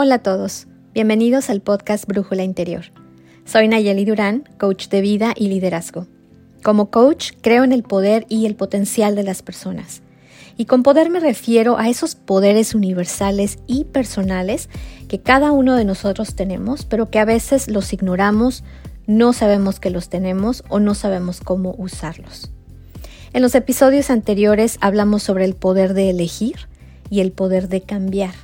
Hola a todos, bienvenidos al podcast Brújula Interior. Soy Nayeli Durán, coach de vida y liderazgo. Como coach, creo en el poder y el potencial de las personas. Y con poder me refiero a esos poderes universales y personales que cada uno de nosotros tenemos, pero que a veces los ignoramos, no sabemos que los tenemos o no sabemos cómo usarlos. En los episodios anteriores hablamos sobre el poder de elegir y el poder de cambiar.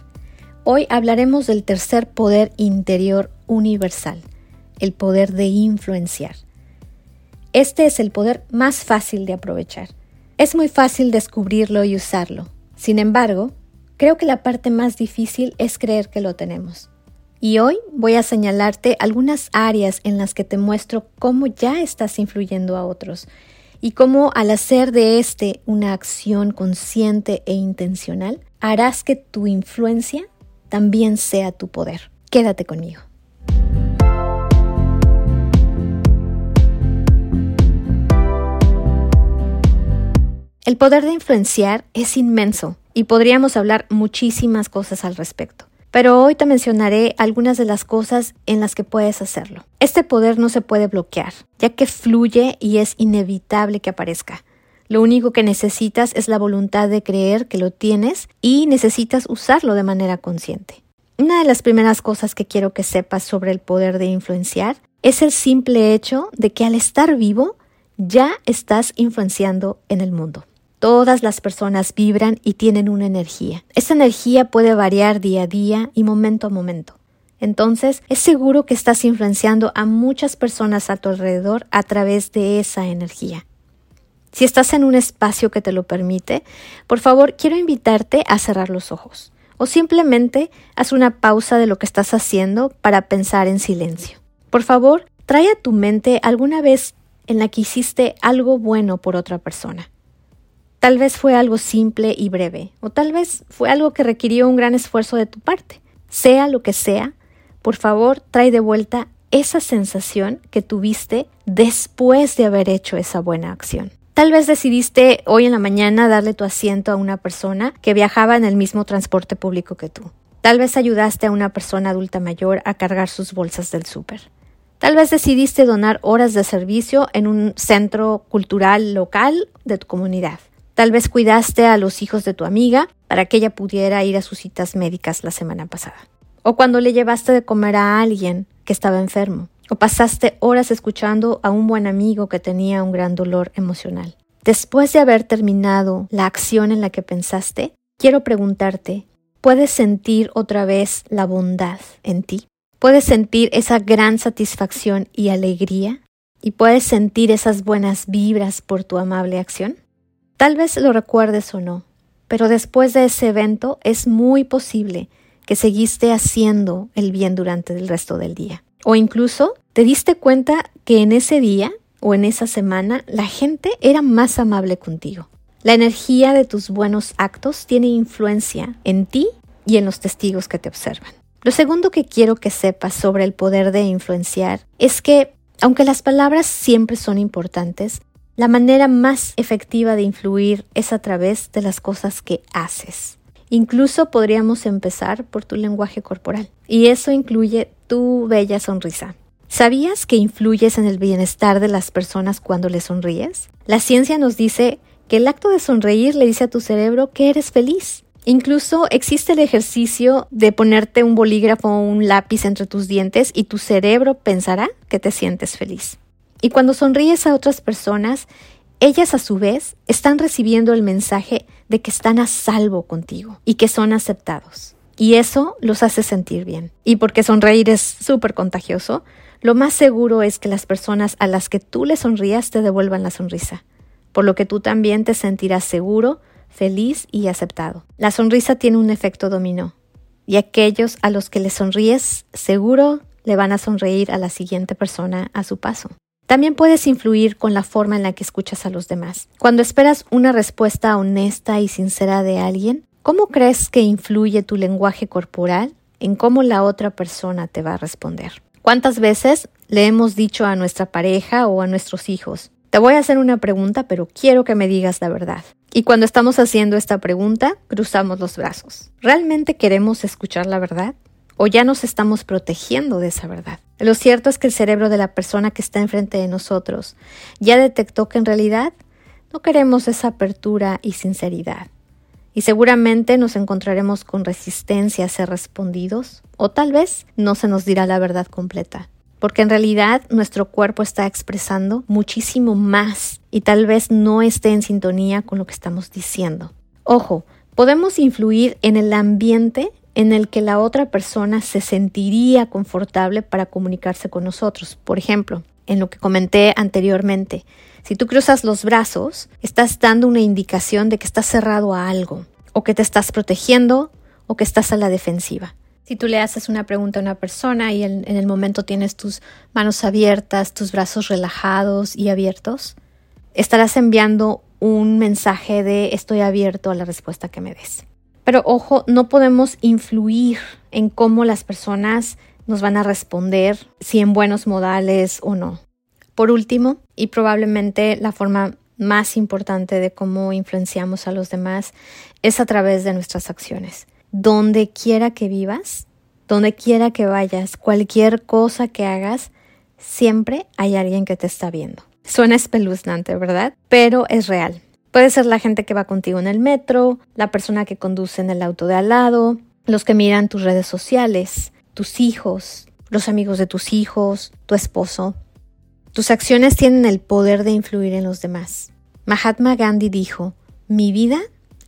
Hoy hablaremos del tercer poder interior universal, el poder de influenciar. Este es el poder más fácil de aprovechar. Es muy fácil descubrirlo y usarlo. Sin embargo, creo que la parte más difícil es creer que lo tenemos. Y hoy voy a señalarte algunas áreas en las que te muestro cómo ya estás influyendo a otros y cómo al hacer de este una acción consciente e intencional, harás que tu influencia también sea tu poder. Quédate conmigo. El poder de influenciar es inmenso y podríamos hablar muchísimas cosas al respecto. Pero hoy te mencionaré algunas de las cosas en las que puedes hacerlo. Este poder no se puede bloquear, ya que fluye y es inevitable que aparezca. Lo único que necesitas es la voluntad de creer que lo tienes y necesitas usarlo de manera consciente. Una de las primeras cosas que quiero que sepas sobre el poder de influenciar es el simple hecho de que al estar vivo ya estás influenciando en el mundo. Todas las personas vibran y tienen una energía. Esa energía puede variar día a día y momento a momento. Entonces, es seguro que estás influenciando a muchas personas a tu alrededor a través de esa energía. Si estás en un espacio que te lo permite, por favor, quiero invitarte a cerrar los ojos o simplemente haz una pausa de lo que estás haciendo para pensar en silencio. Por favor, trae a tu mente alguna vez en la que hiciste algo bueno por otra persona. Tal vez fue algo simple y breve, o tal vez fue algo que requirió un gran esfuerzo de tu parte. Sea lo que sea, por favor, trae de vuelta esa sensación que tuviste después de haber hecho esa buena acción. Tal vez decidiste hoy en la mañana darle tu asiento a una persona que viajaba en el mismo transporte público que tú. Tal vez ayudaste a una persona adulta mayor a cargar sus bolsas del súper. Tal vez decidiste donar horas de servicio en un centro cultural local de tu comunidad. Tal vez cuidaste a los hijos de tu amiga para que ella pudiera ir a sus citas médicas la semana pasada. O cuando le llevaste de comer a alguien que estaba enfermo o pasaste horas escuchando a un buen amigo que tenía un gran dolor emocional. Después de haber terminado la acción en la que pensaste, quiero preguntarte, ¿puedes sentir otra vez la bondad en ti? ¿Puedes sentir esa gran satisfacción y alegría? ¿Y puedes sentir esas buenas vibras por tu amable acción? Tal vez lo recuerdes o no, pero después de ese evento es muy posible que seguiste haciendo el bien durante el resto del día. O incluso te diste cuenta que en ese día o en esa semana la gente era más amable contigo. La energía de tus buenos actos tiene influencia en ti y en los testigos que te observan. Lo segundo que quiero que sepas sobre el poder de influenciar es que, aunque las palabras siempre son importantes, la manera más efectiva de influir es a través de las cosas que haces. Incluso podríamos empezar por tu lenguaje corporal, y eso incluye tu bella sonrisa. ¿Sabías que influyes en el bienestar de las personas cuando le sonríes? La ciencia nos dice que el acto de sonreír le dice a tu cerebro que eres feliz. Incluso existe el ejercicio de ponerte un bolígrafo o un lápiz entre tus dientes y tu cerebro pensará que te sientes feliz. Y cuando sonríes a otras personas, ellas a su vez están recibiendo el mensaje de que están a salvo contigo y que son aceptados. Y eso los hace sentir bien. Y porque sonreír es súper contagioso, lo más seguro es que las personas a las que tú le sonrías te devuelvan la sonrisa, por lo que tú también te sentirás seguro, feliz y aceptado. La sonrisa tiene un efecto dominó, y aquellos a los que le sonríes seguro le van a sonreír a la siguiente persona a su paso. También puedes influir con la forma en la que escuchas a los demás. Cuando esperas una respuesta honesta y sincera de alguien, ¿cómo crees que influye tu lenguaje corporal en cómo la otra persona te va a responder? ¿Cuántas veces le hemos dicho a nuestra pareja o a nuestros hijos, te voy a hacer una pregunta, pero quiero que me digas la verdad? Y cuando estamos haciendo esta pregunta, cruzamos los brazos. ¿Realmente queremos escuchar la verdad? ¿O ya nos estamos protegiendo de esa verdad? Lo cierto es que el cerebro de la persona que está enfrente de nosotros ya detectó que en realidad no queremos esa apertura y sinceridad. Y seguramente nos encontraremos con resistencia a ser respondidos, o tal vez no se nos dirá la verdad completa. Porque en realidad nuestro cuerpo está expresando muchísimo más y tal vez no esté en sintonía con lo que estamos diciendo. Ojo, podemos influir en el ambiente en el que la otra persona se sentiría confortable para comunicarse con nosotros. Por ejemplo, en lo que comenté anteriormente, si tú cruzas los brazos, estás dando una indicación de que estás cerrado a algo, o que te estás protegiendo, o que estás a la defensiva. Si tú le haces una pregunta a una persona y en, el momento tienes tus manos abiertas, tus brazos relajados y abiertos, estarás enviando un mensaje de estoy abierto a la respuesta que me des. Pero ojo, no podemos influir en cómo las personas nos van a responder, si en buenos modales o no. Por último, y probablemente la forma más importante de cómo influenciamos a los demás es a través de nuestras acciones. Donde quiera que vivas, donde quiera que vayas, cualquier cosa que hagas, siempre hay alguien que te está viendo. Suena espeluznante, ¿verdad? Pero es real. Puede ser la gente que va contigo en el metro, la persona que conduce en el auto de al lado, los que miran tus redes sociales, tus hijos, los amigos de tus hijos, tu esposo. Tus acciones tienen el poder de influir en los demás. Mahatma Gandhi dijo, mi vida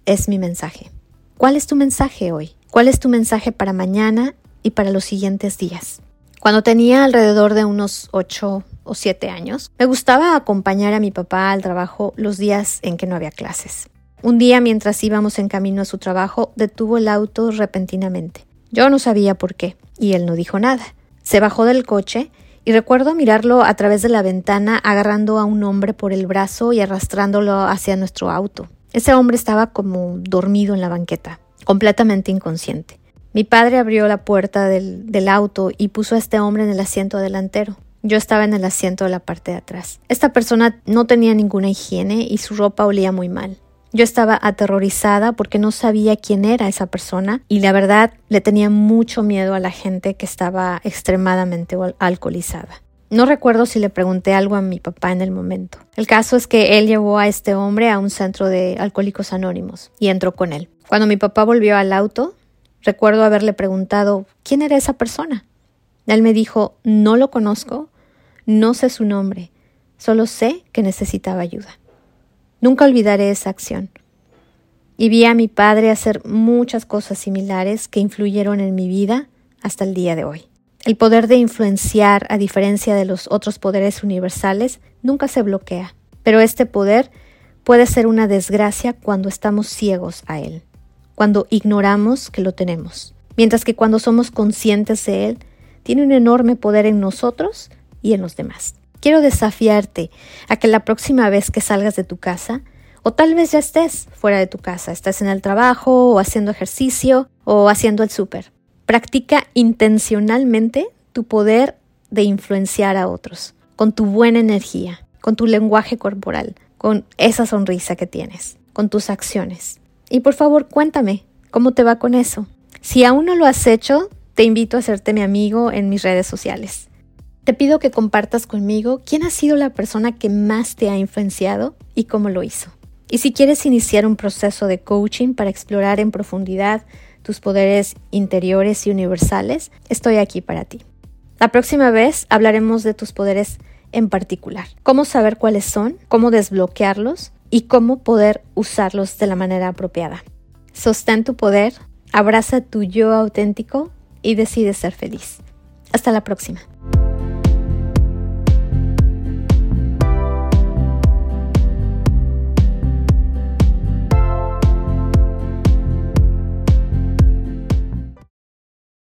es mi mensaje. ¿Cuál es tu mensaje hoy? ¿Cuál es tu mensaje para mañana y para los siguientes días? Cuando tenía alrededor de unos ocho o siete años, me gustaba acompañar a mi papá al trabajo los días en que no había clases. Un día, mientras íbamos en camino a su trabajo, detuvo el auto repentinamente. Yo no sabía por qué, y él no dijo nada. Se bajó del coche y recuerdo mirarlo a través de la ventana agarrando a un hombre por el brazo y arrastrándolo hacia nuestro auto. Ese hombre estaba como dormido en la banqueta, completamente inconsciente. Mi padre abrió la puerta del, auto y puso a este hombre en el asiento delantero. Yo estaba en el asiento de la parte de atrás. Esta persona no tenía ninguna higiene y su ropa olía muy mal. Yo estaba aterrorizada porque no sabía quién era esa persona y la verdad le tenía mucho miedo a la gente que estaba extremadamente alcoholizada. No recuerdo si le pregunté algo a mi papá en el momento. El caso es que él llevó a este hombre a un centro de alcohólicos anónimos y entró con él. Cuando mi papá volvió al auto, recuerdo haberle preguntado quién era esa persona. Él me dijo, no lo conozco, no sé su nombre, solo sé que necesitaba ayuda. Nunca olvidaré esa acción. Y vi a mi padre hacer muchas cosas similares que influyeron en mi vida hasta el día de hoy. El poder de influenciar, a diferencia de los otros poderes universales, nunca se bloquea, pero este poder puede ser una desgracia cuando estamos ciegos a él, cuando ignoramos que lo tenemos, mientras que cuando somos conscientes de él, tiene un enorme poder en nosotros y en los demás. Quiero desafiarte a que la próxima vez que salgas de tu casa, o tal vez ya estés fuera de tu casa, estás en el trabajo o haciendo ejercicio o haciendo el súper, practica intencionalmente tu poder de influenciar a otros, con tu buena energía, con tu lenguaje corporal, con esa sonrisa que tienes, con tus acciones. Y por favor, cuéntame cómo te va con eso. Si aún no lo has hecho, te invito a hacerte mi amigo en mis redes sociales. Te pido que compartas conmigo quién ha sido la persona que más te ha influenciado y cómo lo hizo. Y si quieres iniciar un proceso de coaching para explorar en profundidad tus poderes interiores y universales, estoy aquí para ti. La próxima vez hablaremos de tus poderes en particular, cómo saber cuáles son, cómo desbloquearlos y cómo poder usarlos de la manera apropiada. Sostén tu poder, abraza tu yo auténtico y decide ser feliz. Hasta la próxima.